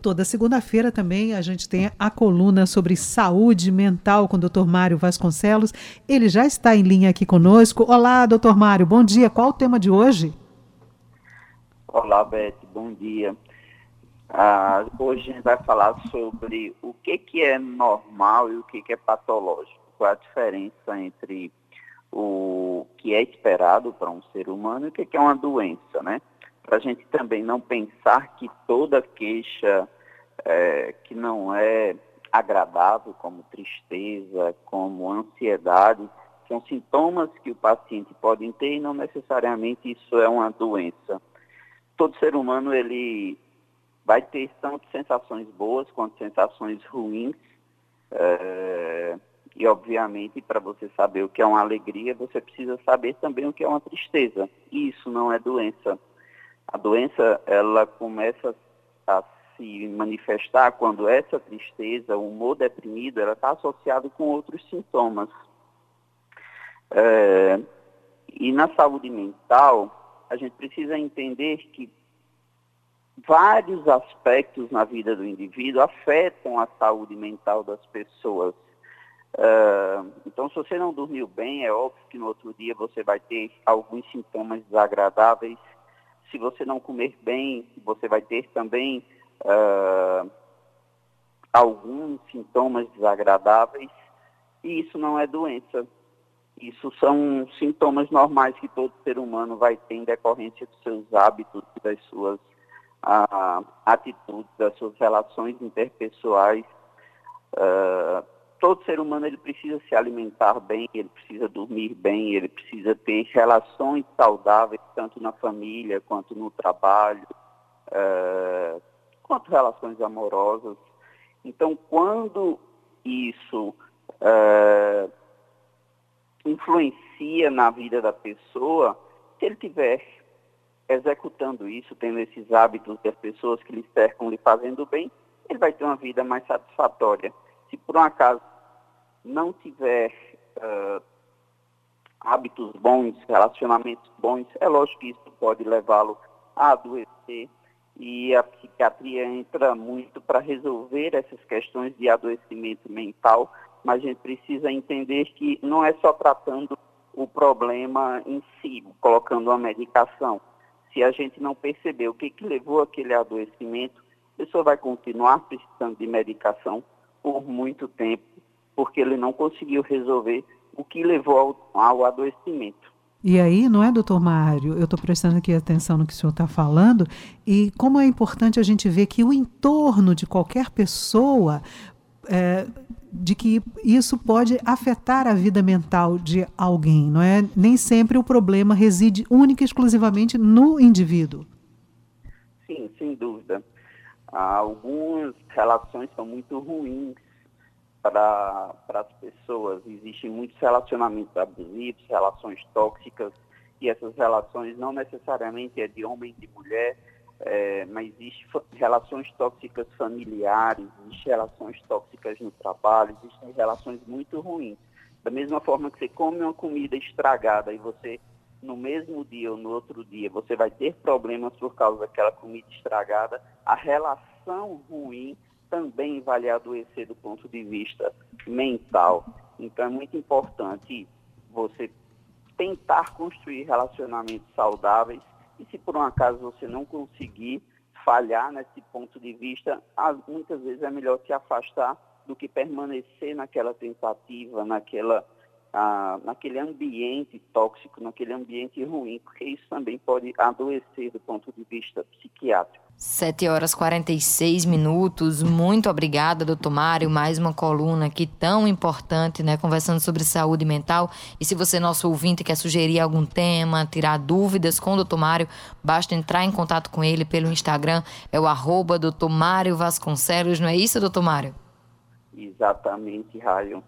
Toda segunda-feira também a gente tem a coluna sobre saúde mental com o Dr. Mário Vasconcelos. Ele já está em linha aqui conosco. Olá, doutor Mário, bom dia. Qual o tema de hoje? Olá, Beth, bom dia. Ah, hoje a gente vai falar sobre o que, que é normal e o que, que é patológico. Qual a diferença entre o que é esperado para um ser humano e o que, que é uma doença, né? Para a gente também não pensar que toda queixa é, que não é agradável, como tristeza, como ansiedade, são sintomas que o paciente pode ter e não necessariamente isso é uma doença. Todo ser humano ele vai ter tanto sensações boas quanto sensações ruins. É, e obviamente para você saber o que é uma alegria, você precisa saber também o que é uma tristeza. E isso não é doença. A doença, ela começa a se manifestar quando essa tristeza, o humor deprimido, ela está associado com outros sintomas. É, e na saúde mental, a gente precisa entender que vários aspectos na vida do indivíduo afetam a saúde mental das pessoas. Uh, então, se você não dormiu bem, é óbvio que no outro dia você vai ter alguns sintomas desagradáveis se você não comer bem, você vai ter também uh, alguns sintomas desagradáveis, e isso não é doença. Isso são sintomas normais que todo ser humano vai ter em decorrência dos seus hábitos, das suas uh, atitudes, das suas relações interpessoais. Uh, todo ser humano ele precisa se alimentar bem, ele precisa dormir bem, ele precisa ter relações saudáveis, tanto na família quanto no trabalho, é, quanto relações amorosas. Então, quando isso é, influencia na vida da pessoa, se ele tiver executando isso, tendo esses hábitos das pessoas que lhe cercam, lhe fazendo bem, ele vai ter uma vida mais satisfatória se por um acaso não tiver uh, hábitos bons, relacionamentos bons, é lógico que isso pode levá-lo a adoecer e a psiquiatria entra muito para resolver essas questões de adoecimento mental, mas a gente precisa entender que não é só tratando o problema em si, colocando uma medicação. Se a gente não perceber o que, que levou aquele adoecimento, a pessoa vai continuar precisando de medicação por muito tempo, porque ele não conseguiu resolver o que levou ao, ao adoecimento. E aí, não é, doutor Mário? Eu estou prestando aqui atenção no que o senhor está falando, e como é importante a gente ver que o entorno de qualquer pessoa, é, de que isso pode afetar a vida mental de alguém, não é? Nem sempre o problema reside única e exclusivamente no indivíduo. Sim, sem dúvida. Algumas relações são muito ruins para as pessoas. Existem muitos relacionamentos abusivos, relações tóxicas, e essas relações não necessariamente é de homem e de mulher, é, mas existem relações tóxicas familiares, existem relações tóxicas no trabalho, existem relações muito ruins. Da mesma forma que você come uma comida estragada e você no mesmo dia ou no outro dia você vai ter problemas por causa daquela comida estragada, a relação ruim também vai lhe adoecer do ponto de vista mental. Então é muito importante você tentar construir relacionamentos saudáveis e se por um acaso você não conseguir falhar nesse ponto de vista, muitas vezes é melhor se afastar do que permanecer naquela tentativa, naquela ah, naquele ambiente tóxico, naquele ambiente ruim, porque isso também pode adoecer do ponto de vista psiquiátrico. 7 horas 46 minutos. Muito obrigada, doutor Mário. Mais uma coluna aqui tão importante, né? Conversando sobre saúde mental. E se você, nosso ouvinte, quer sugerir algum tema, tirar dúvidas com o doutor Mário, basta entrar em contato com ele pelo Instagram. É o arroba doutor Mário Vasconcelos, não é isso, doutor Mário? Exatamente, Raio.